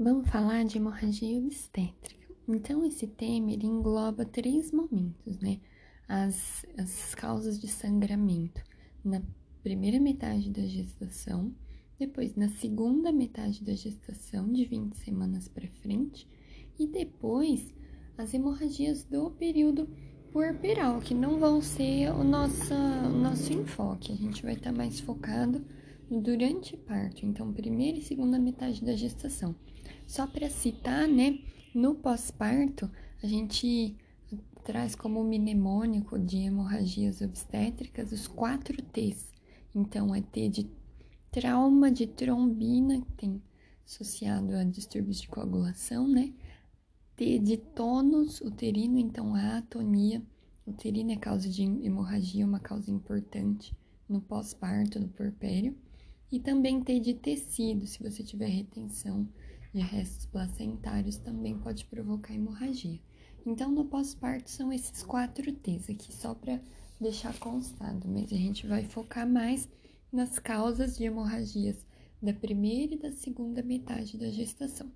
Vamos falar de hemorragia obstétrica. Então, esse tema ele engloba três momentos, né? As, as causas de sangramento na primeira metade da gestação, depois na segunda metade da gestação, de 20 semanas para frente, e depois as hemorragias do período puerperal, que não vão ser o nosso, o nosso enfoque. A gente vai estar tá mais focado durante parto, então primeira e segunda metade da gestação. Só para citar, né, no pós-parto, a gente traz como mnemônico de hemorragias obstétricas os quatro T's. Então, é T de trauma de trombina, que tem associado a distúrbios de coagulação, né? T de tônus uterino, então a atonia uterina é causa de hemorragia, uma causa importante no pós-parto, no puerpério. E também T de tecido, se você tiver retenção de restos placentários também pode provocar hemorragia. Então, no pós-parto são esses quatro T's aqui, só para deixar constado, mas a gente vai focar mais nas causas de hemorragias da primeira e da segunda metade da gestação.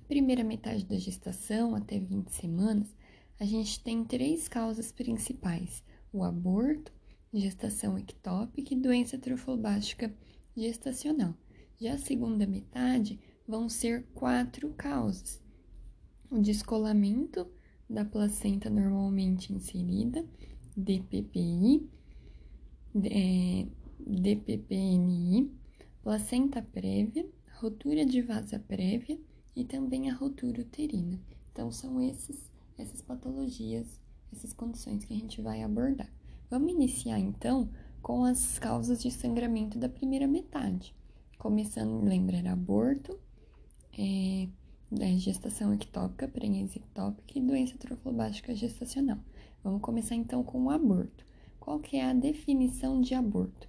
A primeira metade da gestação, até 20 semanas, a gente tem três causas principais: o aborto, gestação ectópica e doença trofobástica gestacional. Já a segunda metade, vão ser quatro causas: o descolamento da placenta normalmente inserida, DPPI, é, DPPNI, placenta prévia, rotura de vasa prévia e também a rotura uterina. Então, são esses, essas patologias, essas condições que a gente vai abordar. Vamos iniciar então com as causas de sangramento da primeira metade. Começando, lembrar aborto, é, é, gestação ectópica, prenhez ectópica e doença trofobástica gestacional. Vamos começar então com o aborto. Qual que é a definição de aborto?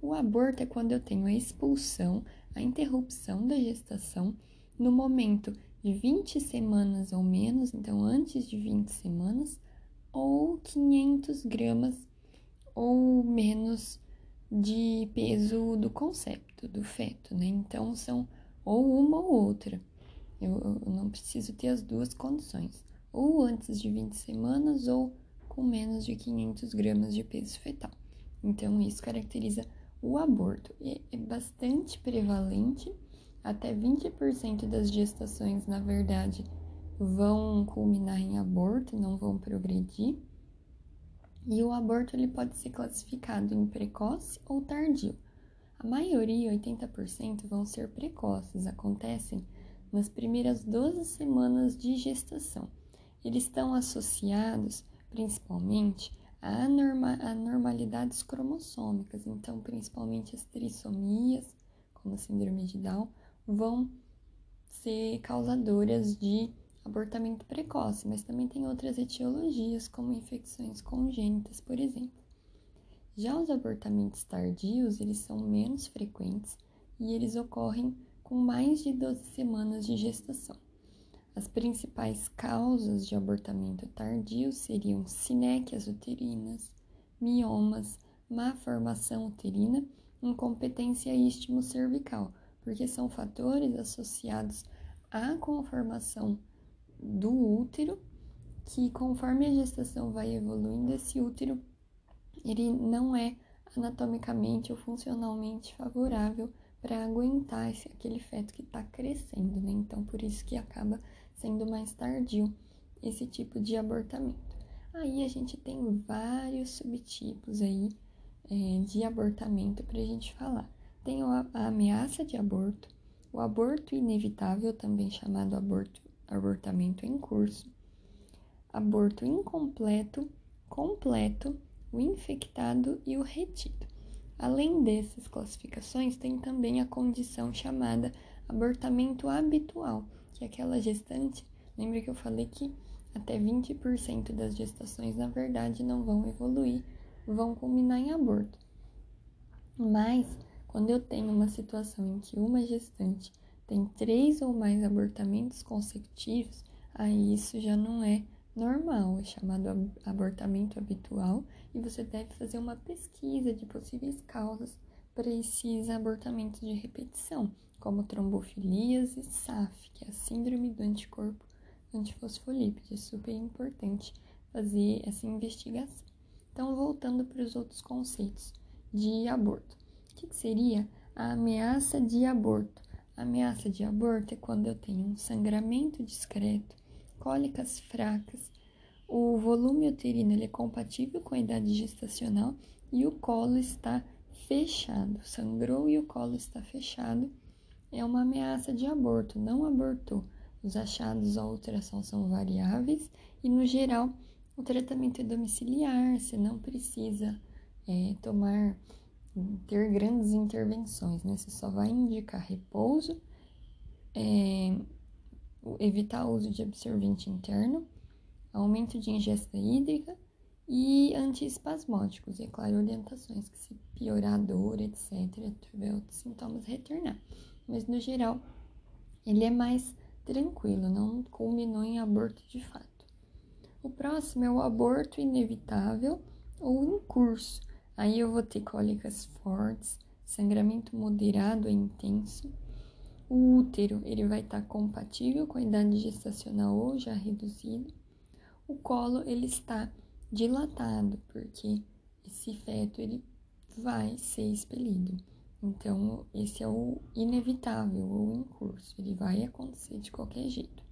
O aborto é quando eu tenho a expulsão, a interrupção da gestação no momento de 20 semanas ou menos, então antes de 20 semanas, ou 500 gramas ou menos de peso do concepto, do feto, né? Então são ou uma ou outra. Eu, eu não preciso ter as duas condições, ou antes de 20 semanas ou com menos de 500 gramas de peso fetal. Então, isso caracteriza o aborto. E é bastante prevalente, até 20% das gestações, na verdade, vão culminar em aborto, não vão progredir. E o aborto ele pode ser classificado em precoce ou tardio. A maioria, 80%, vão ser precoces, acontecem nas primeiras 12 semanas de gestação. Eles estão associados principalmente a anormalidades cromossômicas, então, principalmente as trissomias, como a síndrome de Down, vão ser causadoras de abortamento precoce, mas também tem outras etiologias, como infecções congênitas, por exemplo. Já os abortamentos tardios, eles são menos frequentes e eles ocorrem com mais de 12 semanas de gestação. As principais causas de abortamento tardio seriam sinéquias uterinas, miomas, má formação uterina, incompetência istmo-cervical, porque são fatores associados à conformação do útero, que conforme a gestação vai evoluindo, esse útero ele não é anatomicamente ou funcionalmente favorável para aguentar esse, aquele feto que está crescendo, né? Então, por isso que acaba sendo mais tardio esse tipo de abortamento. Aí a gente tem vários subtipos aí é, de abortamento para a gente falar. Tem a, a ameaça de aborto, o aborto inevitável, também chamado aborto, abortamento em curso, aborto incompleto, completo o infectado e o retido. Além dessas classificações, tem também a condição chamada abortamento habitual, que é aquela gestante. Lembra que eu falei que até 20% das gestações, na verdade, não vão evoluir, vão culminar em aborto. Mas, quando eu tenho uma situação em que uma gestante tem três ou mais abortamentos consecutivos, aí isso já não é normal, é chamado abortamento habitual, e você deve fazer uma pesquisa de possíveis causas para esses abortamentos de repetição, como trombofilias e SAF, que é a síndrome do anticorpo antifosfolípide. É super importante fazer essa investigação. Então, voltando para os outros conceitos de aborto. O que, que seria a ameaça de aborto? A ameaça de aborto é quando eu tenho um sangramento discreto, cólicas fracas, o volume uterino ele é compatível com a idade gestacional e o colo está fechado, sangrou e o colo está fechado, é uma ameaça de aborto, não abortou. Os achados à ultrassom são variáveis e, no geral, o tratamento é domiciliar, você não precisa é, tomar, ter grandes intervenções, né? Você só vai indicar repouso, é, evitar o uso de absorvente interno, aumento de ingesta hídrica e antiespasmódicos, e é claro, orientações que se piorar a dor, etc., tiver outros sintomas, retornar. Mas no geral, ele é mais tranquilo, não culminou em aborto de fato. O próximo é o aborto inevitável ou em curso. Aí eu vou ter cólicas fortes, sangramento moderado e intenso. O útero ele vai estar compatível com a idade gestacional ou já reduzido. O colo ele está dilatado, porque esse feto ele vai ser expelido. Então, esse é o inevitável ou em curso, ele vai acontecer de qualquer jeito.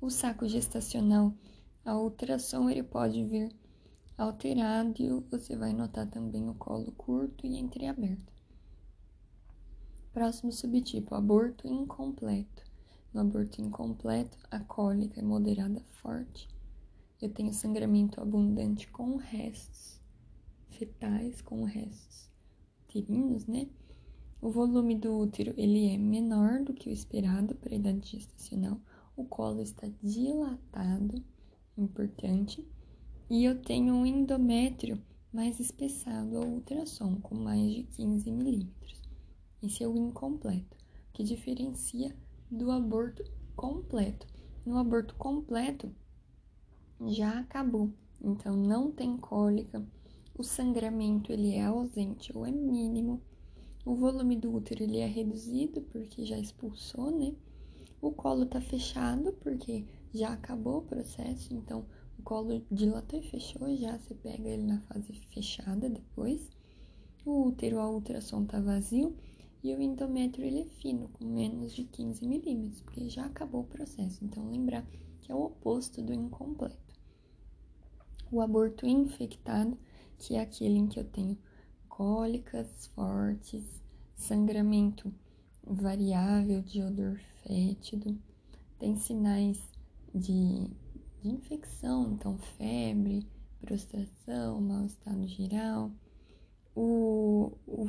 O saco gestacional, a ultrassom, ele pode vir alterado e você vai notar também o colo curto e entreaberto. Próximo subtipo, aborto incompleto. No aborto incompleto, a cólica é moderada forte eu tenho sangramento abundante com restos fetais, com restos uterinos, né? O volume do útero ele é menor do que o esperado para a idade gestacional. O colo está dilatado, importante. E eu tenho um endométrio mais espessado ao ultrassom, com mais de 15 milímetros. Esse é o incompleto, que diferencia do aborto completo. No aborto completo, já acabou. Então não tem cólica, o sangramento ele é ausente ou é mínimo, o volume do útero ele é reduzido porque já expulsou, né? O colo tá fechado porque já acabou o processo, então o colo dilatou e fechou, já você pega ele na fase fechada depois. O útero, a ultrassom tá vazio e o endométrio ele é fino, com menos de 15 milímetros, porque já acabou o processo. Então lembrar que é o oposto do incompleto o aborto infectado, que é aquele em que eu tenho cólicas fortes, sangramento variável de odor fétido, tem sinais de, de infecção, então febre, prostração, mau estado geral. O, o,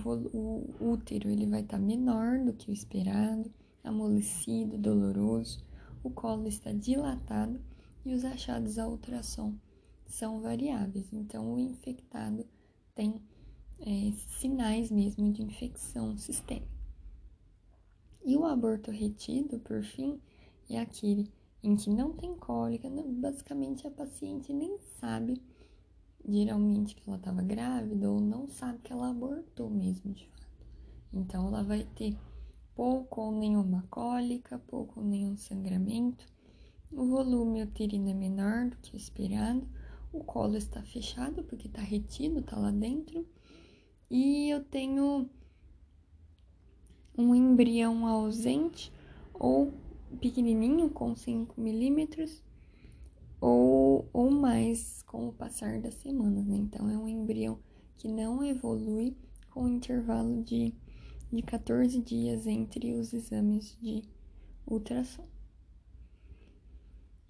o útero ele vai estar tá menor do que o esperado, amolecido, doloroso, o colo está dilatado e os achados à ultrassom são variáveis. Então, o infectado tem é, sinais mesmo de infecção sistêmica. E o aborto retido, por fim, é aquele em que não tem cólica, basicamente a paciente nem sabe, geralmente, que ela estava grávida ou não sabe que ela abortou mesmo, de fato. Então, ela vai ter pouco ou nenhuma cólica, pouco ou nenhum sangramento, o volume uterino é menor do que o esperado, o colo está fechado porque está retido, está lá dentro. E eu tenho um embrião ausente ou pequenininho com 5 milímetros ou, ou mais com o passar das semanas, né? Então é um embrião que não evolui com intervalo de, de 14 dias entre os exames de ultrassom.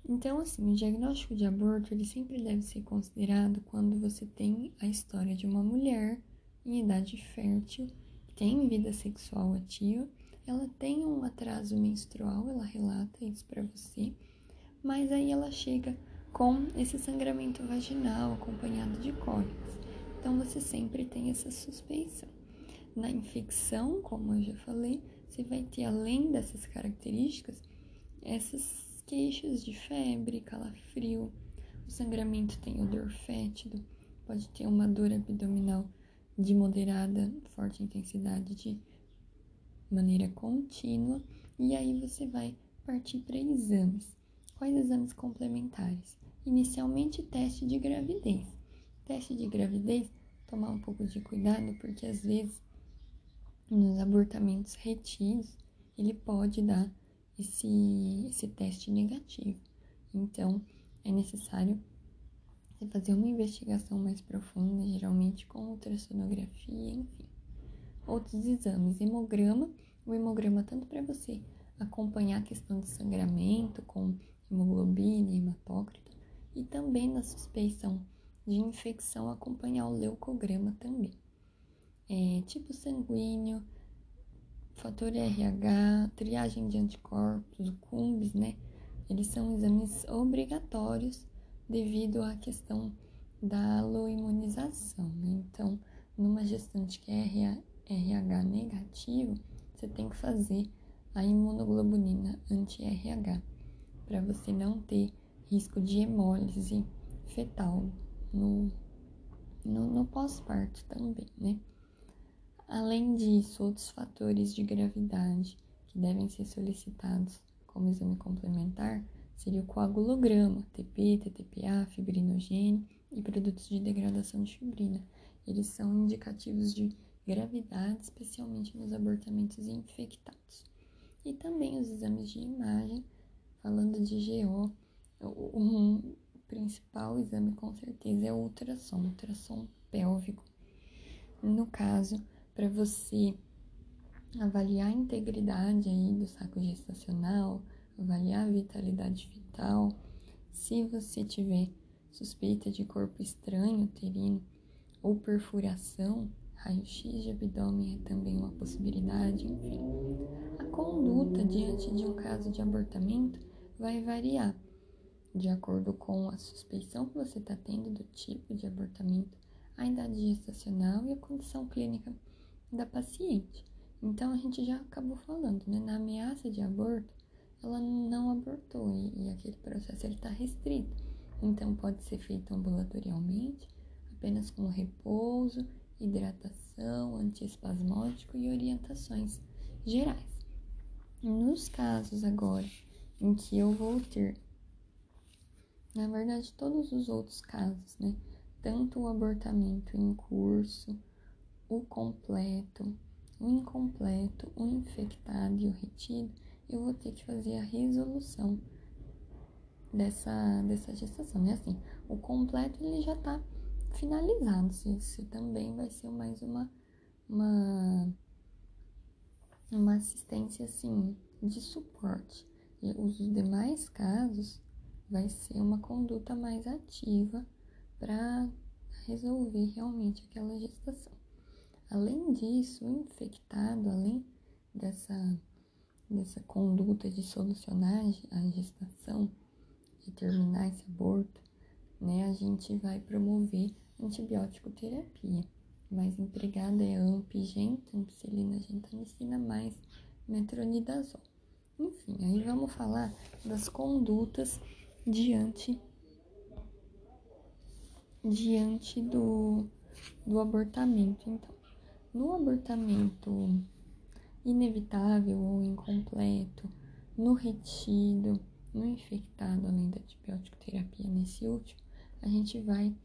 Então, assim, o diagnóstico de aborto ele sempre deve ser considerado quando você tem a história de uma mulher em idade fértil, tem vida sexual ativa, ela tem um atraso menstrual, ela relata isso para você, mas aí ela chega com esse sangramento vaginal acompanhado de cólicas. Então você sempre tem essa suspeição. Na infecção, como eu já falei, você vai ter além dessas características essas queixas de febre, calafrio, o sangramento tem odor fétido, pode ter uma dor abdominal de moderada, forte intensidade de maneira contínua e aí você vai partir para exames. Quais exames complementares? Inicialmente, teste de gravidez. Teste de gravidez, tomar um pouco de cuidado, porque às vezes nos abortamentos retidos ele pode dar esse, esse teste negativo. Então, é necessário você fazer uma investigação mais profunda, geralmente com ultrassonografia, enfim. Outros exames, hemograma, o hemograma tanto para você acompanhar a questão de sangramento com hemoglobina e hematócrito, e também na suspeição de infecção acompanhar o leucograma também. É, tipo sanguíneo, fator RH, triagem de anticorpos, o CUMBS, né? Eles são exames obrigatórios devido à questão da aloimunização, né? Então, numa gestante que é RH negativo, você tem que fazer a imunoglobulina anti-RH para você não ter risco de hemólise fetal no, no, no pós-parto também, né? Além disso, outros fatores de gravidade que devem ser solicitados como exame complementar seria o coagulograma, TP, TTPA, fibrinogênio e produtos de degradação de fibrina. Eles são indicativos de gravidade, especialmente nos abortamentos infectados. E também os exames de imagem, falando de GO, o, principal exame com certeza é o ultrassom, ultrassom pélvico. No caso, para você avaliar a integridade aí do saco gestacional, avaliar a vitalidade fetal, se você tiver suspeita de corpo estranho uterino ou perfuração, raio-x de abdômen é também uma possibilidade, enfim. A conduta diante de um caso de abortamento vai variar de acordo com a suspeição que você está tendo do tipo de abortamento, a idade gestacional e a condição clínica da paciente. Então a gente já acabou falando, né? Na ameaça de aborto, ela não abortou e, e aquele processo está restrito. Então pode ser feito ambulatorialmente, apenas com repouso, hidratação, antiespasmódico e orientações gerais. Nos casos agora em que eu vou ter na verdade, todos os outros casos, né? Tanto o abortamento em curso, o completo, o incompleto, o infectado e o retido, eu vou ter que fazer a resolução dessa, dessa gestação, né? Assim, o completo ele já tá finalizado, isso também vai ser mais uma, uma, uma assistência, assim, de suporte. E os demais casos, vai ser uma conduta mais ativa para resolver realmente aquela gestação. Além disso, o infectado, além dessa, dessa conduta de solucionar a gestação, de terminar esse aborto, né, a gente vai promover antibiótico terapia. Mais empregada é ampigenta, ampicilina gentamicina mais metronidazol. Enfim, aí vamos falar das condutas diante diante do, do abortamento. Então, no abortamento inevitável ou incompleto, no retido, no infectado, além da antibiótico terapia nesse último, a gente vai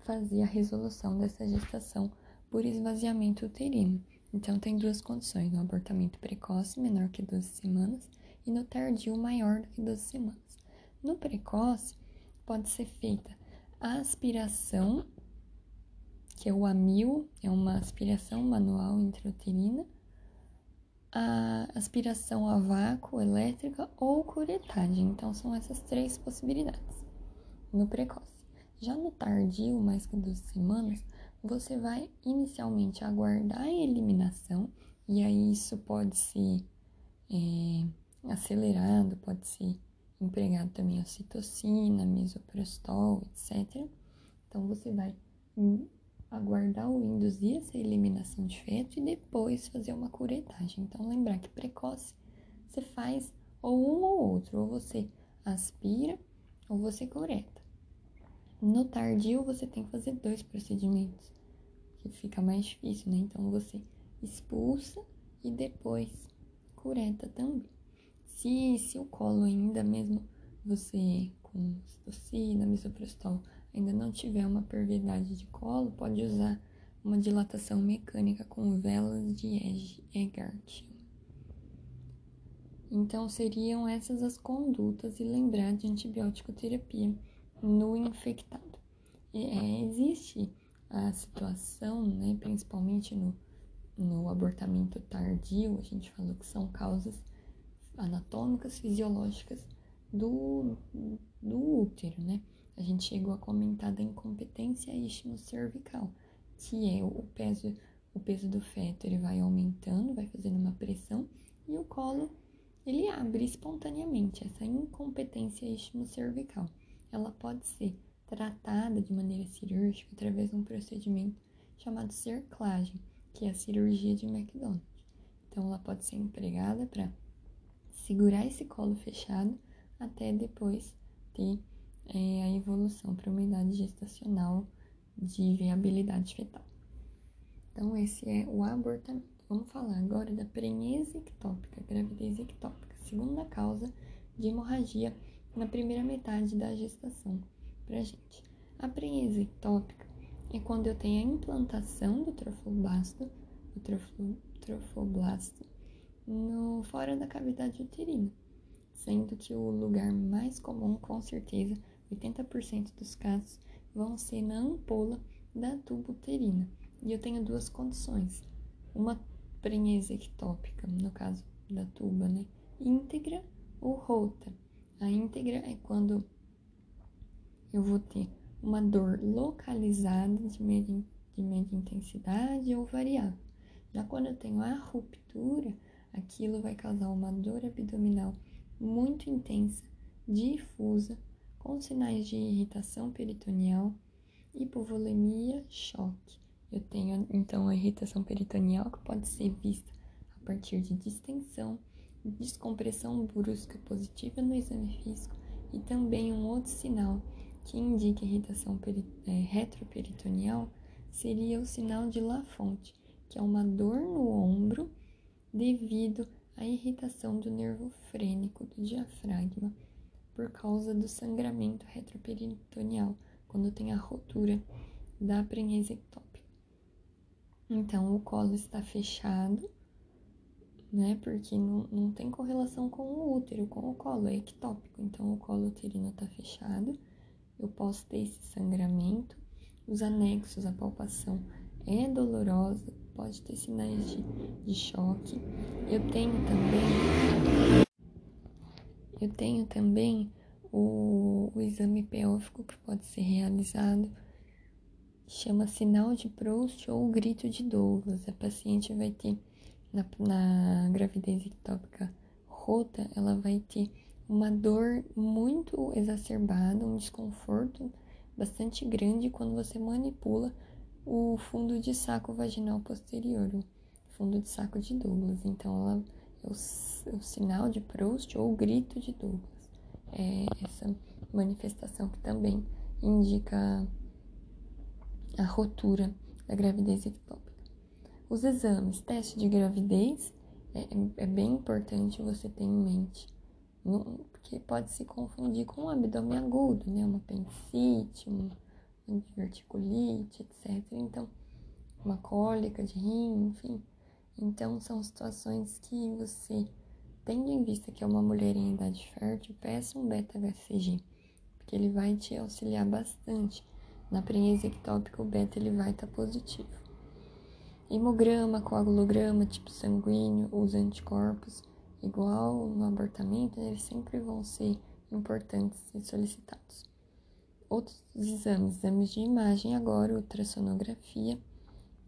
fazer a resolução dessa gestação por esvaziamento uterino. Então, tem duas condições: no abortamento precoce, menor que 12 semanas, e no tardio, maior do que 12 semanas. No precoce, pode ser feita a aspiração, que é o amil, é uma aspiração manual intrauterina, a aspiração a vácuo elétrica ou curetagem. Então, são essas três possibilidades no precoce. Já no tardio, mais que duas semanas, você vai inicialmente aguardar a eliminação, e aí isso pode ser é, acelerado, pode ser empregado também a citocina, misoprostol, etc. Então você vai aguardar ou induzir essa eliminação de feto e depois fazer uma curetagem. Então lembrar que precoce você faz ou um ou outro, ou você aspira ou você cureta. No tardio você tem que fazer dois procedimentos, que fica mais difícil, né? Então você expulsa e depois cureta também. Se, se o colo ainda mesmo você com citocina, misoprostol, ainda não tiver uma perviedade de colo, pode usar uma dilatação mecânica com velas de Egart. Então, seriam essas as condutas e lembrar de antibiótico terapia no infectado. É, existe a situação, né, principalmente no, no abortamento tardio, a gente falou que são causas anatômicas, fisiológicas do, do útero, né? A gente chegou a comentar da incompetência istmo-cervical, que é o peso, o peso do feto, ele vai aumentando, vai fazendo uma pressão, e o colo, ele abre espontaneamente, essa incompetência istmo-cervical. Ela pode ser tratada de maneira cirúrgica através de um procedimento chamado cerclagem, que é a cirurgia de McDonald. Então, ela pode ser empregada para segurar esse colo fechado até depois ter é, a evolução para uma idade gestacional de viabilidade fetal. Então, esse é o abortamento. Vamos falar agora da prenese ectópica, gravidez ectópica, segunda causa de hemorragia na primeira metade da gestação pra gente. A prenese ectópica é quando eu tenho a implantação do trofoblasto, do trofo, trofoblasto no, fora da cavidade uterina, sendo que o lugar mais comum, com certeza, 80% dos casos, vão ser na ampola da tuba uterina. E eu tenho duas condições. Uma prenese ectópica, no caso da tuba, né? Íntegra ou rota. A íntegra é quando eu vou ter uma dor localizada de média, de média intensidade ou variável. Já quando eu tenho a ruptura, aquilo vai causar uma dor abdominal muito intensa, difusa, com sinais de irritação peritoneal, hipovolemia, choque. Eu tenho então a irritação peritoneal que pode ser vista a partir de distensão, descompressão brusca positiva no exame físico e também um outro sinal que indica irritação é, retroperitoneal seria o sinal de Lafonte, que é uma dor no ombro devido à irritação do nervo frênico do diafragma por causa do sangramento retroperitoneal, quando tem a rotura da prenese ectópica. Então, o colo está fechado, né? Porque não, não tem correlação com o útero, com o colo, é ectópico. Então, o colo uterino está fechado eu posso ter esse sangramento. Os anexos, a palpação é dolorosa, pode ter sinais de, de choque. Eu tenho também. Eu tenho também o, o exame pélvico que pode ser realizado, chama sinal de Proust ou grito de Douglas. A paciente vai ter, na, na gravidez ectópica rota, ela vai ter uma dor muito exacerbada, um desconforto bastante grande quando você manipula o fundo de saco vaginal posterior, o fundo de saco de Douglas. Então, ela é o, é o sinal de Proust ou o grito de Douglas. É essa manifestação que também indica a rotura da gravidez ectópica. Os exames, teste de gravidez, é, é bem importante você ter em mente porque pode se confundir com um abdômen agudo, né? Uma apendicite, uma diverticulite, etc. Então, uma cólica de rim, enfim. Então, são situações que você, tendo em vista que é uma mulher em idade fértil, peça um beta-HCG, porque ele vai te auxiliar bastante. Na prenese ectópica, o beta ele vai estar tá positivo. Hemograma, coagulograma, tipo sanguíneo, os anticorpos igual no abortamento, eles sempre vão ser importantes e solicitados. Outros exames, exames de imagem agora, ultrassonografia,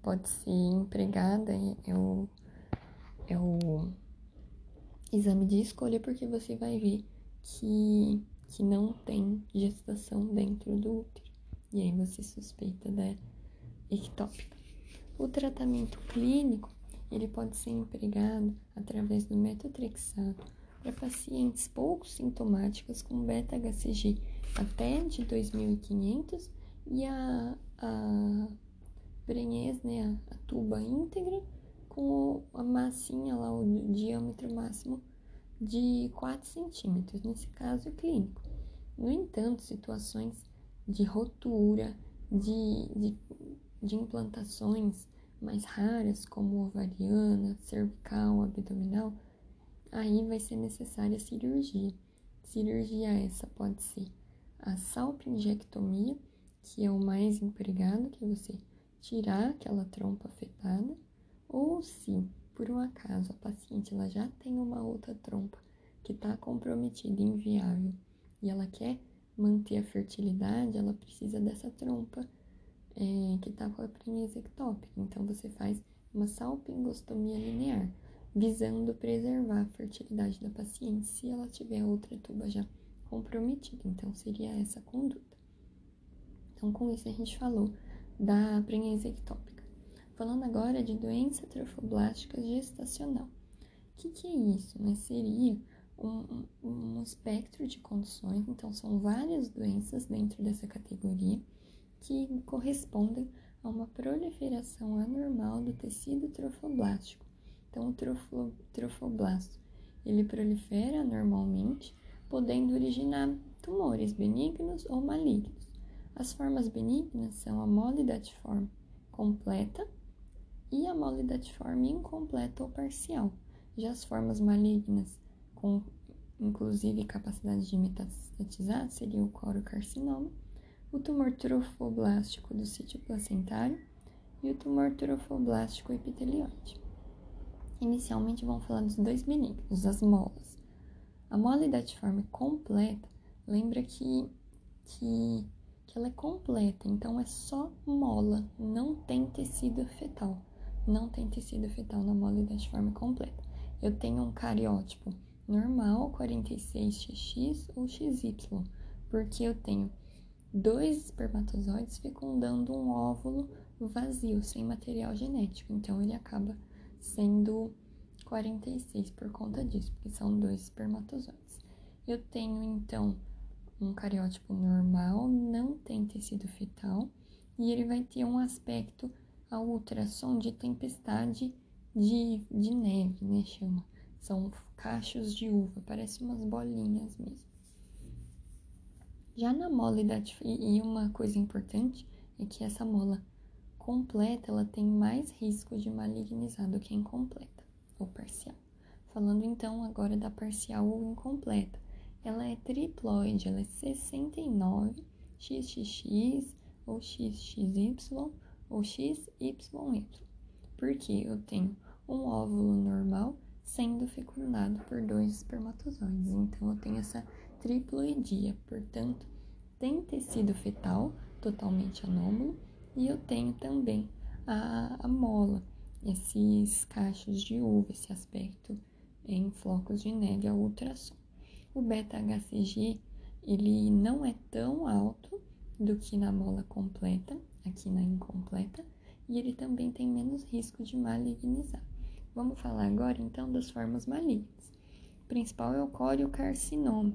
pode ser empregada, é o, é o exame de escolha, porque você vai ver que, que não tem gestação dentro do útero. E aí você suspeita da ectópica. O tratamento clínico ele pode ser empregado através do metotrexato para pacientes pouco sintomáticos com beta-HCG até de 2.500 e a, a Brenhez, né, a, tuba íntegra, com a massinha lá, o diâmetro máximo de 4 centímetros, nesse caso clínico. No entanto, situações de rotura, de, de, de implantações mais raras, como ovariana, cervical, abdominal, aí vai ser necessária cirurgia. Cirurgia essa pode ser a salpingectomia, que é o mais empregado, que você tirar aquela trompa afetada, ou se por um acaso a paciente ela já tem uma outra trompa que está comprometida, inviável, e ela quer manter a fertilidade, ela precisa dessa trompa é, que está com a prenese ectópica. Então, você faz uma salpingostomia linear, visando preservar a fertilidade da paciente se ela tiver outra tuba já comprometida. Então, seria essa conduta. Então, com isso, a gente falou da prenese ectópica. Falando agora de doença trofoblástica gestacional. O que, que é isso? Né? Seria um, um espectro de condições, então são várias doenças dentro dessa categoria que correspondem a uma proliferação anormal do tecido trofoblástico. Então, o trofo, trofoblasto ele prolifera anormalmente, podendo originar tumores benignos ou malignos. As formas benignas são a molidatiforme completa e a molidatiforme incompleta ou parcial. Já as formas malignas com inclusive capacidade de metastatizar, seria o corocarcinoma, o tumor trofoblástico do sítio placentário e o tumor trofoblástico epitelioide. Inicialmente vamos falar dos dois benignos, as molas. A mola idatiforme completa, lembra que, que, que ela é completa, então é só mola, não tem tecido fetal. Não tem tecido fetal na mola idatiforme completa. Eu tenho um cariótipo normal, 46XX ou XY, porque eu tenho dois espermatozoides fecundando um óvulo vazio, sem material genético. Então ele acaba sendo 46 por conta disso, porque são dois espermatozoides. Eu tenho então um cariótipo normal, não tem tecido fetal, e ele vai ter um aspecto a ultrassom de tempestade de, de neve, né? Chama. São cachos de uva, parece umas bolinhas mesmo. Já na mola e uma coisa importante é que essa mola completa ela tem mais risco de malignizar do que incompleta ou parcial. Falando então agora da parcial ou incompleta, ela é triploide, ela é 69 XXX ou XXY ou XYY. Porque eu tenho um óvulo normal sendo fecundado por dois espermatozoides. Então, eu tenho essa triploidia, portanto, tem tecido fetal totalmente anômalo e eu tenho também a, a mola, esses cachos de uva, esse aspecto em flocos de neve ao ultrassom. O beta-HCG, ele não é tão alto do que na mola completa, aqui na incompleta, e ele também tem menos risco de malignizar. Vamos falar agora então das formas malignas. O principal é o coriocarcinoma.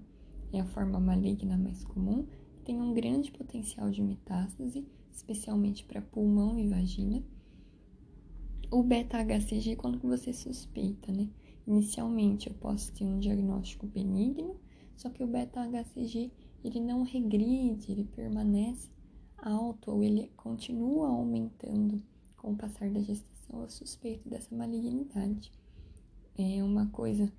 É a forma maligna mais comum, tem um grande potencial de metástase, especialmente para pulmão e vagina. O beta-HCG, quando você suspeita, né? Inicialmente eu posso ter um diagnóstico benigno, só que o beta-HCG ele não regride, ele permanece alto ou ele continua aumentando com o passar da gestação pessoa suspeita dessa malignidade. É uma coisa,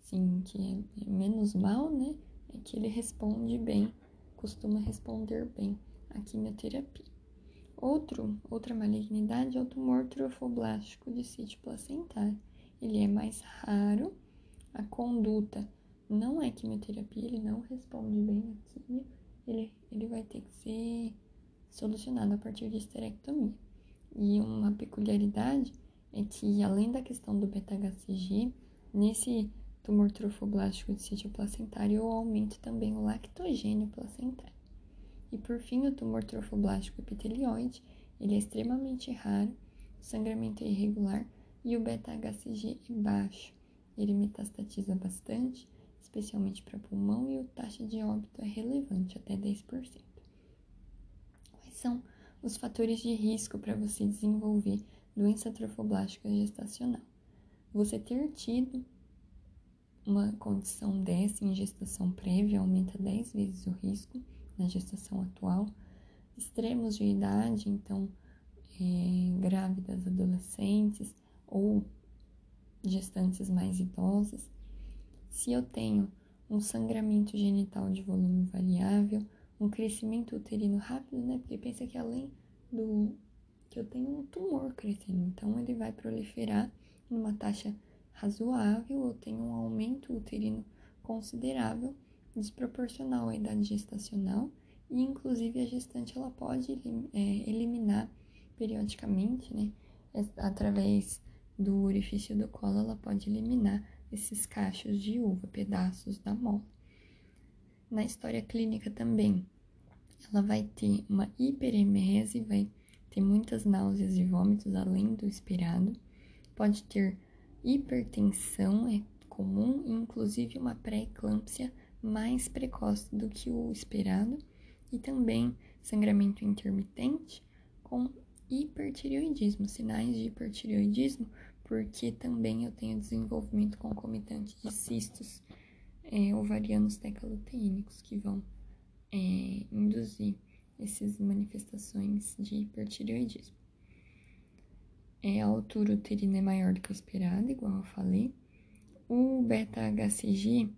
assim, que é menos mal, né? É que ele responde bem, costuma responder bem à quimioterapia. Outro, outra malignidade é o tumor trofoblástico de sítio placentário. Ele é mais raro, a conduta não é quimioterapia, ele não responde bem à quimio, ele, ele vai ter que ser solucionado a partir de esterectomia. E uma peculiaridade é que, além da questão do beta-HCG, nesse tumor trofoblástico de sítio placentário, eu aumento também o lactogênio placentário. E por fim, o tumor trofoblástico epitelioide, ele é extremamente raro, o sangramento é irregular e o beta-HCG é baixo. Ele metastatiza bastante, especialmente para pulmão, e a taxa de óbito é relevante, até 10%. Quais são os fatores de risco para você desenvolver doença trofoblástica gestacional. Você ter tido uma condição dessa em gestação prévia aumenta 10 vezes o risco na gestação atual. Extremos de idade, então, é, grávidas adolescentes ou gestantes mais idosas. Se eu tenho um sangramento genital de volume variável, um crescimento uterino rápido, né? Porque pensa que além do que eu tenho um tumor crescendo, então ele vai proliferar numa taxa razoável, eu tenho um aumento uterino considerável, desproporcional à idade gestacional, e inclusive a gestante ela pode é, eliminar periodicamente, né, através do orifício do colo, ela pode eliminar esses cachos de uva, pedaços da mola. Na história clínica também, ela vai ter uma hiperemese, vai ter muitas náuseas e vômitos além do esperado, pode ter hipertensão, é comum, inclusive uma pré-eclâmpsia mais precoce do que o esperado, e também sangramento intermitente com hipertireoidismo, sinais de hipertireoidismo, porque também eu tenho desenvolvimento concomitante de cistos é, ovarianos tecaloteínicos que vão é, induzir essas manifestações de hipertireoidismo. É, a altura uterina é maior do que o esperado, igual eu falei. O beta-HCG,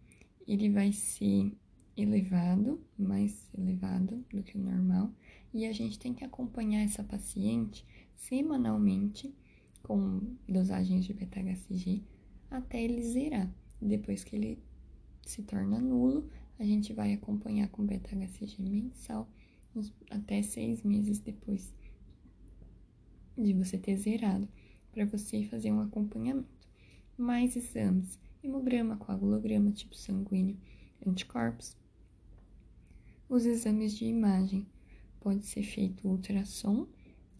ele vai ser elevado, mais elevado do que o normal, e a gente tem que acompanhar essa paciente semanalmente com dosagens de beta-HCG até ele zerar. Depois que ele se torna nulo, a gente vai acompanhar com beta-HCG mensal até seis meses depois de você ter zerado, para você fazer um acompanhamento. Mais exames: hemograma, coagulograma, tipo sanguíneo, anticorpos. Os exames de imagem pode ser feito ultrassom,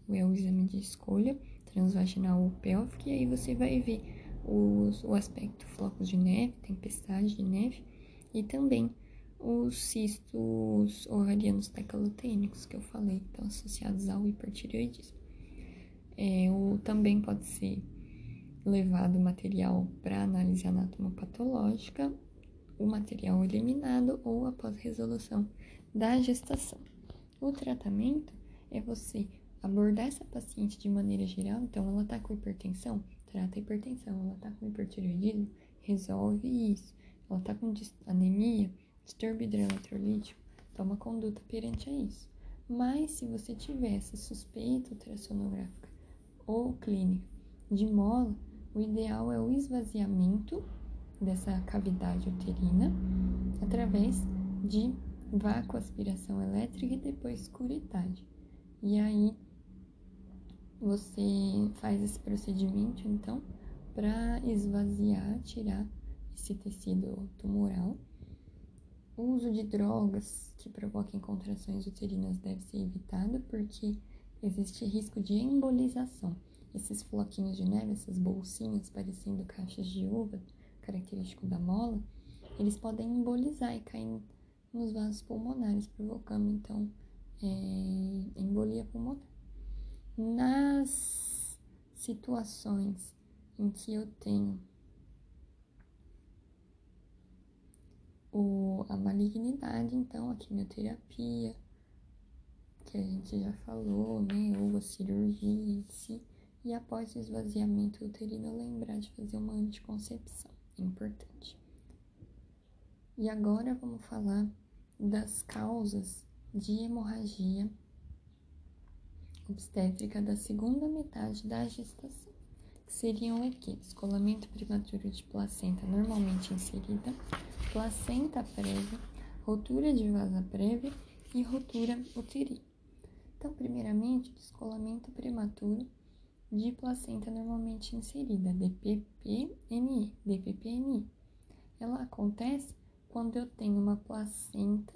é o exame de escolha, transvaginal ou pélvico, e aí você vai ver os, o aspecto flocos de neve, tempestade de neve, e também os cistos ovarianos tecaloteínicos que eu falei, estão associados ao hipertireoidismo. É, ou também pode ser levado material para análise anatomopatológica, o material eliminado ou após resolução da gestação. O tratamento é você abordar essa paciente de maneira geral, então ela tá com hipertensão, trata a hipertensão, ela tá com hipertireoidismo, resolve isso. Ela tá com anemia, distúrbio hidroeletrolítico, toma conduta perante a isso. Mas se você tiver essa suspeita ultrassonográfica ou clínica de mola, o ideal é o esvaziamento dessa cavidade uterina através de vácuo-aspiração elétrica e depois curetagem. E aí você faz esse procedimento então para esvaziar, tirar esse tecido tumoral. O uso de drogas que provoquem contrações uterinas deve ser evitado porque existe risco de embolização. Esses floquinhos de neve, essas bolsinhas parecendo caixas de uva, característico da mola, eles podem embolizar e cair nos vasos pulmonares, provocando então é, embolia pulmonar. Nas situações em que eu tenho o, a malignidade, então a quimioterapia, que a gente já falou, né? Ou a cirurgia em si. E após o esvaziamento uterino, lembrar de fazer uma anticoncepção. É importante. E agora vamos falar das causas de hemorragia obstétrica da segunda metade da gestação, que seriam o quê? Descolamento prematuro de placenta normalmente inserida, placenta prévia, rotura de vasa prévia e rotura uterina. Então, primeiramente, descolamento prematuro de placenta normalmente inserida, DPPNI, DPPNI. Ela acontece quando eu tenho uma placenta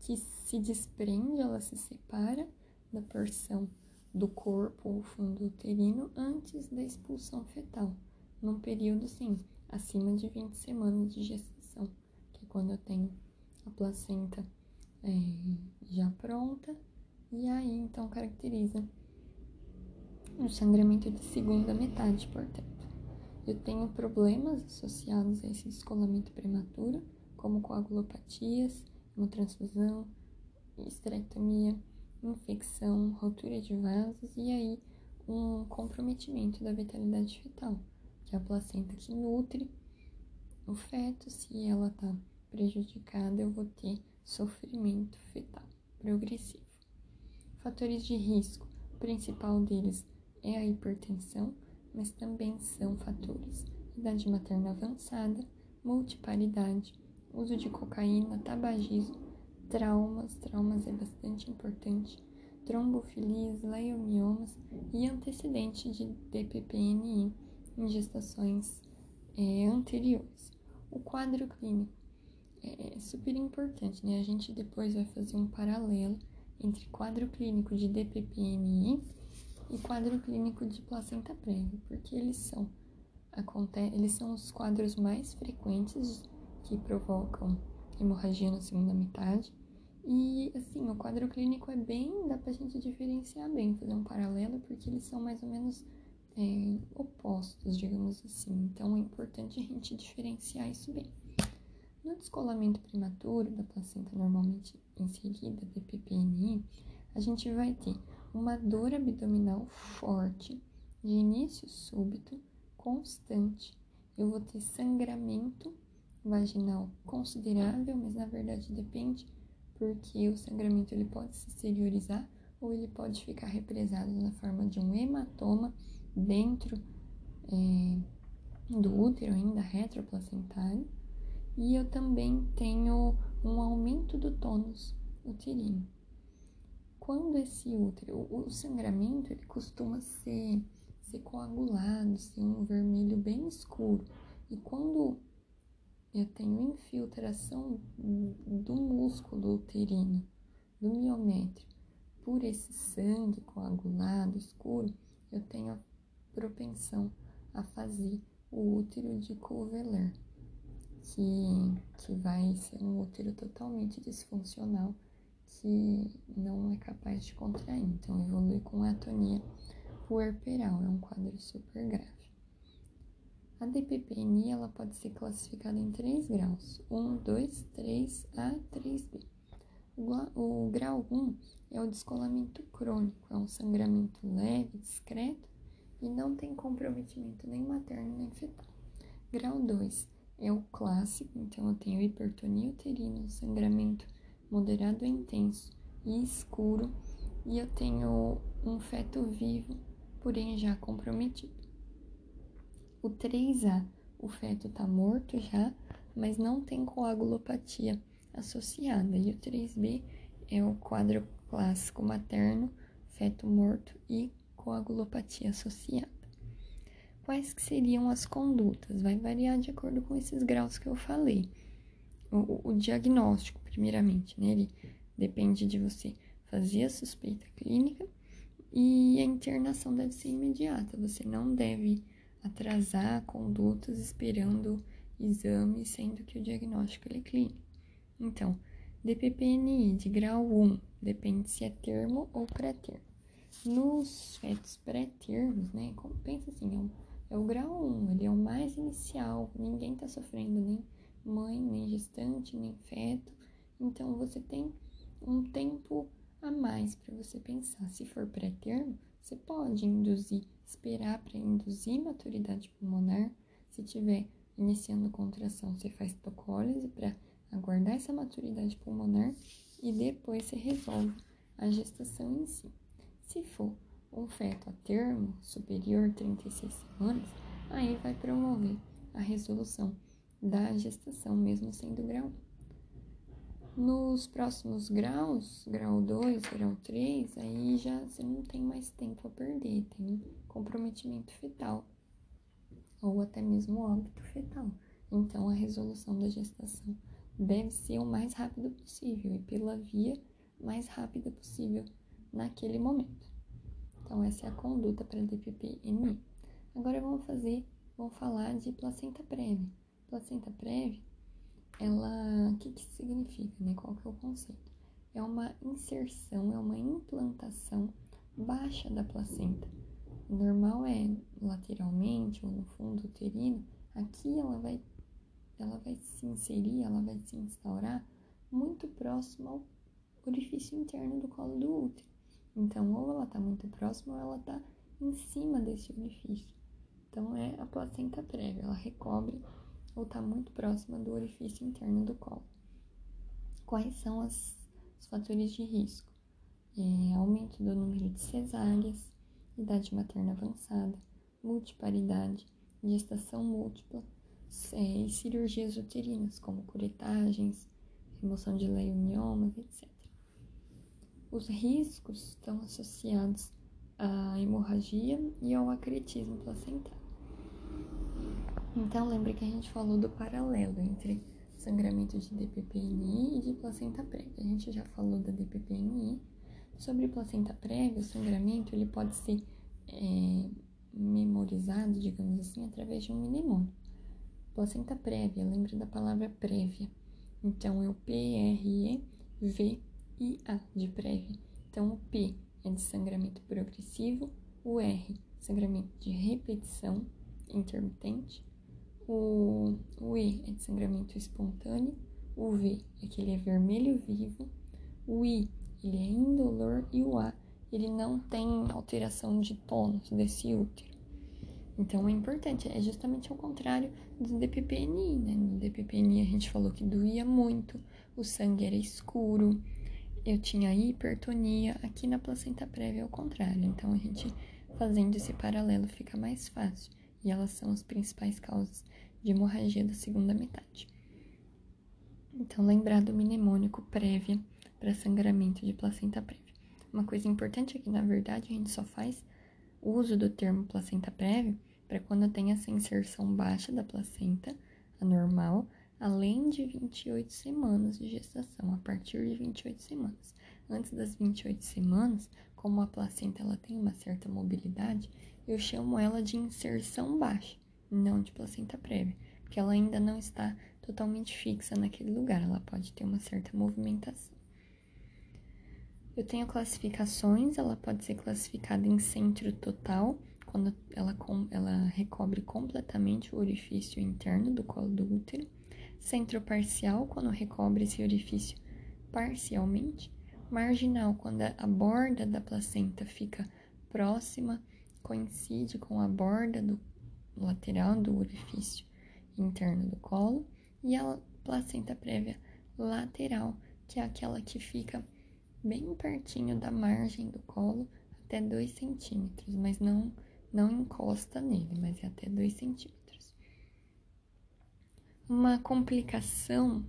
que se desprende, ela se separa da porção do corpo ou fundo uterino antes da expulsão fetal, num período, sim, acima de 20 semanas de gestação, que é quando eu tenho a placenta é, já pronta e aí então caracteriza um sangramento de segunda metade, portanto. Eu tenho problemas associados a esse descolamento prematuro, como coagulopatias, hemotransfusão, esterectomia, infecção, rotura de vasos e aí um comprometimento da vitalidade fetal, que é a placenta que nutre o feto. Se ela está prejudicada, eu vou ter sofrimento fetal progressivo. Fatores de risco, o principal deles é a hipertensão, mas também são fatores idade materna avançada, multiparidade, uso de cocaína, tabagismo, traumas, traumas é bastante importante, trombofilias, leiomiomas e antecedente de DPPNI em gestações é, anteriores. O quadro clínico é, é super importante, né? A gente depois vai fazer um paralelo entre quadro clínico de DPPNI e quadro clínico de placenta prévia, porque eles são, eles são os quadros mais frequentes que provocam hemorragia na segunda metade. E assim, o quadro clínico é bem, dá pra gente diferenciar bem, fazer um paralelo, porque eles são mais ou menos é, opostos, digamos assim. Então é importante a gente diferenciar isso bem. No descolamento prematuro da placenta normalmente inserida, DPPNI, a gente vai ter uma dor abdominal forte, de início súbito, constante. Eu vou ter sangramento vaginal considerável, mas na verdade depende, porque o sangramento ele pode se exteriorizar ou ele pode ficar represado na forma de um hematoma dentro é, do útero, ainda retroplacentário. E eu também tenho um aumento do tônus uterino. Quando esse útero, o, sangramento, ele costuma ser, ser coagulado, ser um vermelho bem escuro. E quando eu tenho infiltração do músculo uterino, do miométrio, por esse sangue coagulado, escuro, eu tenho a propensão a fazer o útero de Couveler, que, que vai ser um útero totalmente disfuncional, que não é capaz de contrair. Então, evolui com atonia puerperal, é um quadro super grave. A DPPNI ela pode ser classificada em três graus: 1, 2, 3 A, 3B. O, grau 1 é o descolamento crônico, é um sangramento leve, discreto e não tem comprometimento nem materno nem fetal. Grau 2 é o clássico, então eu tenho hipertonia uterina, sangramento moderado a intenso e escuro, e eu tenho um feto vivo, porém já comprometido. O 3A, o feto está morto já, mas não tem coagulopatia associada. E o 3B é o quadro clássico materno, feto morto e coagulopatia associada. Quais que seriam as condutas? Vai variar de acordo com esses graus que eu falei. O, o diagnóstico, primeiramente, né? Ele depende de você fazer a suspeita clínica e a internação deve ser imediata. Você não deve atrasar condutas esperando exames, sendo que o diagnóstico é clínico. Então, DPPNI de grau 1, depende se é termo ou pré-termo. Nos fetos pré-termos, né, pensa assim, é, um, é, o grau 1, ele é o mais inicial, ninguém está sofrendo, nem mãe, nem gestante, nem feto. Então, você tem um tempo a mais para você pensar. Se for pré-termo, você pode induzir, esperar para induzir maturidade pulmonar. Se tiver iniciando contração, você faz tocólise para aguardar essa maturidade pulmonar e depois você resolve a gestação em si. Se for um feto a termo superior a 36 semanas, aí vai promover a resolução da gestação, mesmo sendo grau 1. Nos próximos graus, grau 2, grau 3, aí já você não tem mais tempo a perder, tem comprometimento fetal ou até mesmo óbito fetal. Então a resolução da gestação deve ser o mais rápido possível e pela via mais rápida possível naquele momento. Então essa é a conduta para DPP-MI. Agora vamos fazer, vamos falar de placenta prévia. Placenta prévia ela, o que que significa, né? Qual que é o conceito? É uma inserção, é uma implantação baixa da placenta, O normal é lateralmente ou no fundo uterino. Aqui ela vai, ela vai se inserir, ela vai se instaurar muito próximo ao orifício interno do colo do útero. Então, ou ela está muito próxima ou ela está em cima desse orifício. Então, é a placenta prévia, ela recobre ou está muito próxima do orifício interno do colo. Quais são as, os fatores de risco? É, aumento do número de cesáreas, idade materna avançada, multiparidade, gestação múltipla é, e cirurgias uterinas, como curetagens, remoção de leiomiomas, etc. Os riscos estão associados à hemorragia e ao acretismo placentário. Então, lembre que a gente falou do paralelo entre sangramento de DPPNI e de placenta prévia. A gente já falou da DPPNI. Sobre placenta prévia, o sangramento ele pode ser é, memorizado, digamos assim, através de um mnemônico. Placenta prévia, lembre da palavra prévia. Então, é o P-R-E-V e A de prévia. Então, o P é de sangramento progressivo, o R, sangramento de repetição intermitente, o, o E é de sangramento espontâneo, o V é que ele é vermelho vivo, o I ele é indolor e o A ele não tem alteração de tônus desse útero. Então é importante, é justamente ao contrário do DPPNI, né? No DPPNI a gente falou que doía muito, o sangue era escuro, eu tinha hipertonia, aqui na placenta prévia é o contrário. Então a gente fazendo esse paralelo fica mais fácil. E elas são as principais causas de hemorragia da segunda metade. Então lembrar do mnemônico prévia para sangramento de placenta prévia. Uma coisa importante é que na verdade a gente só faz uso do termo placenta prévia para quando tem essa inserção baixa da placenta, anormal, além de 28 semanas de gestação, a partir de 28 semanas. Antes das 28 semanas, como a placenta ela tem uma certa mobilidade, eu chamo ela de inserção baixa, não de placenta prévia, porque ela ainda não está totalmente fixa naquele lugar, ela pode ter uma certa movimentação. Eu tenho classificações, ela pode ser classificada em centro total, quando ela, ela recobre completamente o orifício interno do colo do útero centro parcial, quando recobre esse orifício parcialmente, marginal, quando a borda da placenta fica próxima, coincide com a borda do lateral do orifício interno do colo, e a placenta prévia lateral, que é aquela que fica bem pertinho da margem do colo, até 2 centímetros, mas não, não encosta nele, mas é até 2 centímetros. Uma complicação,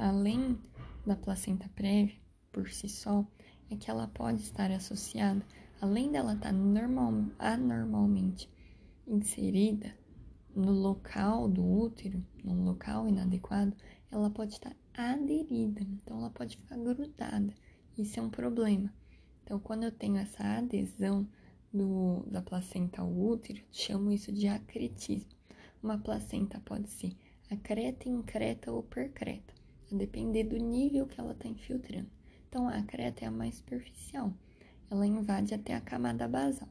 além da placenta prévia, por si só, é que ela pode estar associada, além dela estar normal, anormalmente inserida no local do útero, num local inadequado, ela pode estar aderida, então ela pode ficar grudada. Isso é um problema. Então, quando eu tenho essa adesão do, da placenta ao útero, chamo isso de acretismo. Uma placenta pode ser acreta, increta ou percreta, a depender do nível que ela está infiltrando. Então, a acreta é a mais superficial, ela invade até a camada basal.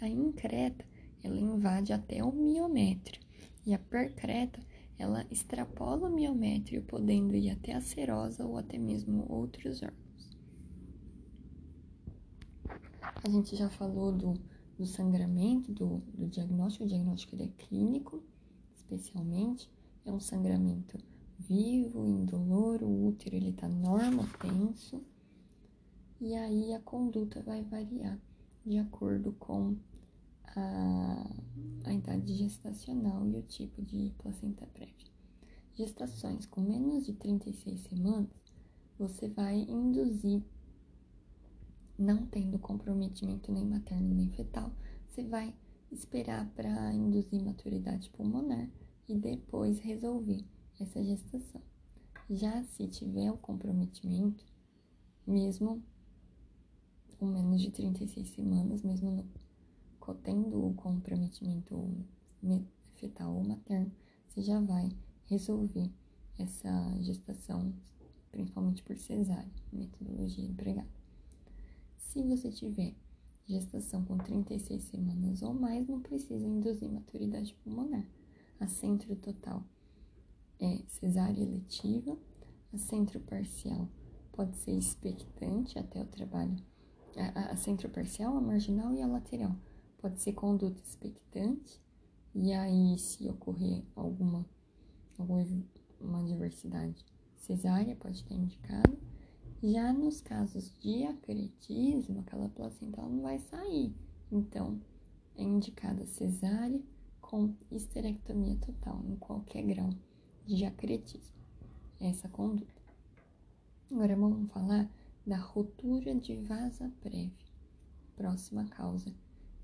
A increta, ela invade até o miométrio. E a percreta, ela extrapola o miométrio, podendo ir até a serosa ou até mesmo outros órgãos. A gente já falou do, do sangramento, do, do diagnóstico, o diagnóstico é clínico, especialmente é um sangramento vivo, indolor, o útero ele tá normotenso, e aí a conduta vai variar de acordo com a, a idade gestacional e o tipo de placenta prévia. Gestações com menos de 36 semanas, você vai induzir, não tendo comprometimento nem materno nem fetal, você vai esperar para induzir maturidade pulmonar e depois resolver essa gestação. Já se tiver o comprometimento, mesmo com menos de 36 semanas, mesmo no, tendo o comprometimento fetal ou materno, você já vai resolver essa gestação, principalmente por cesárea, metodologia empregada. Se você tiver Gestação com 36 semanas ou mais não precisa induzir maturidade pulmonar. A centro total é cesárea eletiva. A centro parcial pode ser expectante até o trabalho. A, a, a centro parcial, a marginal e a lateral. Pode ser conduta expectante. E aí, se ocorrer alguma, alguma diversidade cesárea, pode estar indicado. Já nos casos de acretismo, aquela placenta não vai sair. Então, é indicada cesárea com histerectomia total, em qualquer grau de acretismo. Essa conduta. Agora vamos falar da ruptura de vasa prévia, próxima causa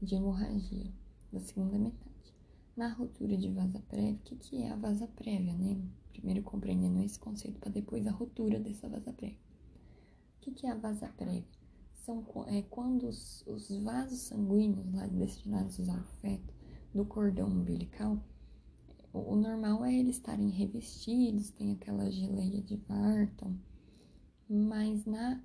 de hemorragia da segunda metade. Na ruptura de vasa prévia, o que, que é a vasa prévia, né? Primeiro compreendendo esse conceito para depois a ruptura dessa vasa prévia. O que é a vasa prévia? São é, quando os, os vasos sanguíneos lá destinados ao feto do cordão umbilical, o, normal é eles estarem revestidos, tem aquela geleia de Barton, mas na,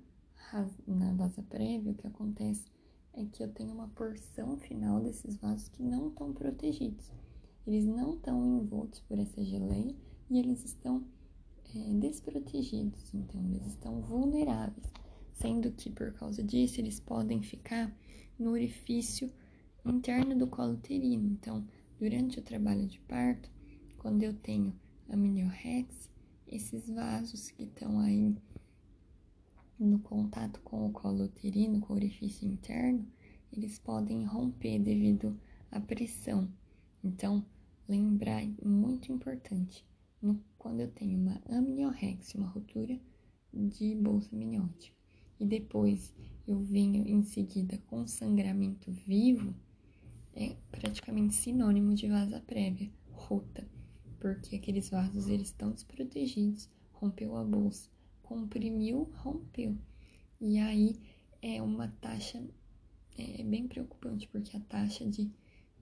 na vasa prévia o que acontece é que eu tenho uma porção final desses vasos que não estão protegidos. Eles não estão envoltos por essa geleia e eles estão é, desprotegidos, então eles estão vulneráveis, sendo que por causa disso eles podem ficar no orifício interno do colo uterino. Então, durante o trabalho de parto, quando eu tenho a amniorrex, esses vasos que estão aí no contato com o colo uterino, com o orifício interno, eles podem romper devido à pressão. Então, lembrar muito importante, no, quando eu tenho uma amniorexia, uma ruptura de bolsa amniótica, e depois eu venho em seguida com sangramento vivo, é praticamente sinônimo de vasa prévia, rota, porque aqueles vasos eles estão desprotegidos, rompeu a bolsa, comprimiu, rompeu. E aí é uma taxa é, bem preocupante, porque a taxa de,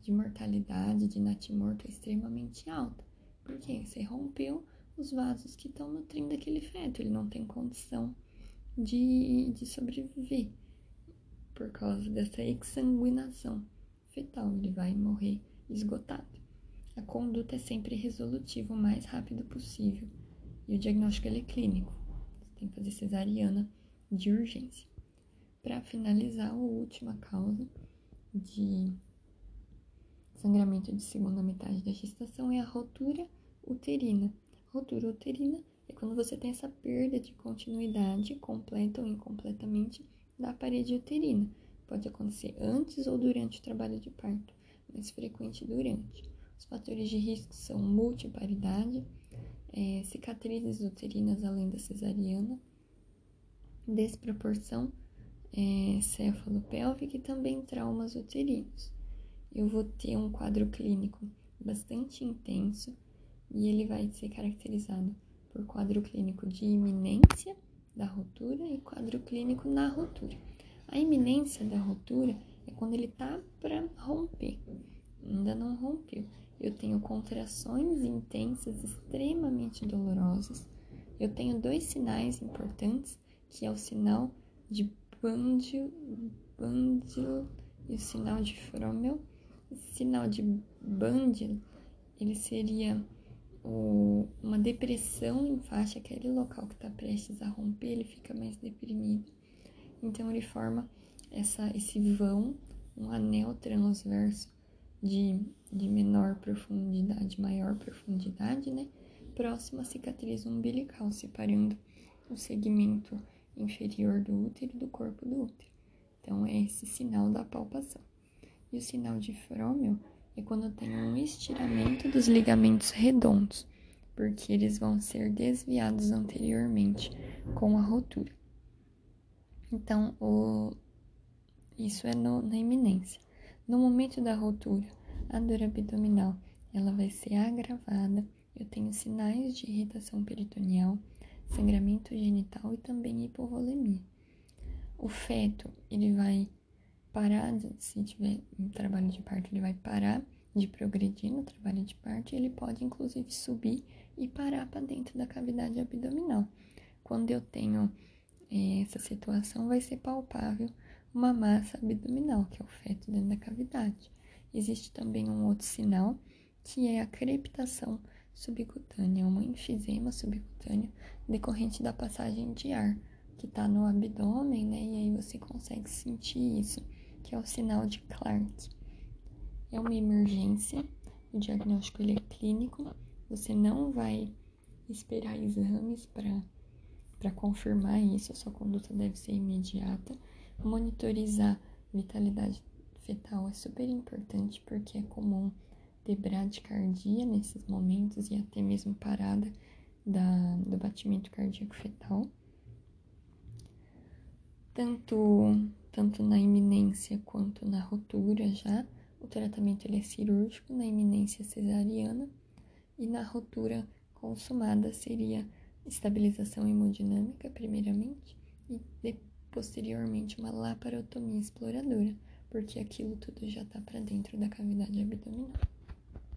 de mortalidade de natimorto é extremamente alta. Porque você rompeu os vasos que estão nutrindo aquele feto, ele não tem condição de, de sobreviver por causa dessa exsanguinação ele vai morrer esgotado. A conduta é sempre resolutiva o mais rápido possível e o diagnóstico é clínico. Você tem que fazer cesariana de urgência. Para finalizar, a última causa de sangramento de segunda metade da gestação é a rotura uterina. Rotura uterina é quando você tem essa perda de continuidade, completa ou incompletamente, da parede uterina. Pode acontecer antes ou durante o trabalho de parto, mais frequente durante. Os fatores de risco são multiparidade, é, cicatrizes uterinas além da cesariana, desproporção é, céfalo-pélvica e também traumas uterinos. Eu vou ter um quadro clínico bastante intenso e ele vai ser caracterizado por quadro clínico de iminência da rotura e quadro clínico na rotura. A iminência da rotura é quando ele tá para romper, ainda não rompeu. Eu tenho contrações intensas, extremamente dolorosas. Eu tenho dois sinais importantes, que é o sinal de Bandil, Bandil e o sinal de Fromel. Esse sinal de Bandil, ele seria o, uma depressão em faixa, aquele local que está prestes a romper, ele fica mais deprimido. Então ele forma essa, esse vão, um anel transverso de, de menor profundidade, maior profundidade, né? Próximo à cicatriz umbilical, separando o segmento inferior do útero do corpo do útero. Então, é esse sinal da palpação. E o sinal de Fromel é quando tem um estiramento dos ligamentos redondos, porque eles vão ser desviados anteriormente com a rotura. Então, o... isso é no, na iminência. No momento da rotura, a dor abdominal ela vai ser agravada. Eu tenho sinais de irritação peritoneal, sangramento genital e também hipovolemia. O feto, ele vai parar, se tiver um trabalho de parto, ele vai parar de progredir no trabalho de parto ele pode inclusive subir e parar para dentro da cavidade abdominal. Quando eu tenho essa situação, vai ser palpável uma massa abdominal, que é o feto dentro da cavidade. Existe também um outro sinal, que é a crepitação subcutânea, uma enfisema subcutânea decorrente da passagem de ar, que está no abdômen, né? E aí você consegue sentir isso, que é o sinal de Clark. É uma emergência, o diagnóstico ele é clínico, você não vai esperar exames para confirmar isso, a sua conduta deve ser imediata. Monitorizar vitalidade fetal é super importante porque é comum ter bradicardia nesses momentos e até mesmo parada da, do batimento cardíaco fetal. Tanto, tanto na iminência quanto na rotura já, o tratamento ele é cirúrgico, na iminência cesariana e na rotura consumada seria estabilização hemodinâmica, primeiramente, e de, posteriormente uma laparotomia exploradora, porque aquilo tudo já está para dentro da cavidade abdominal.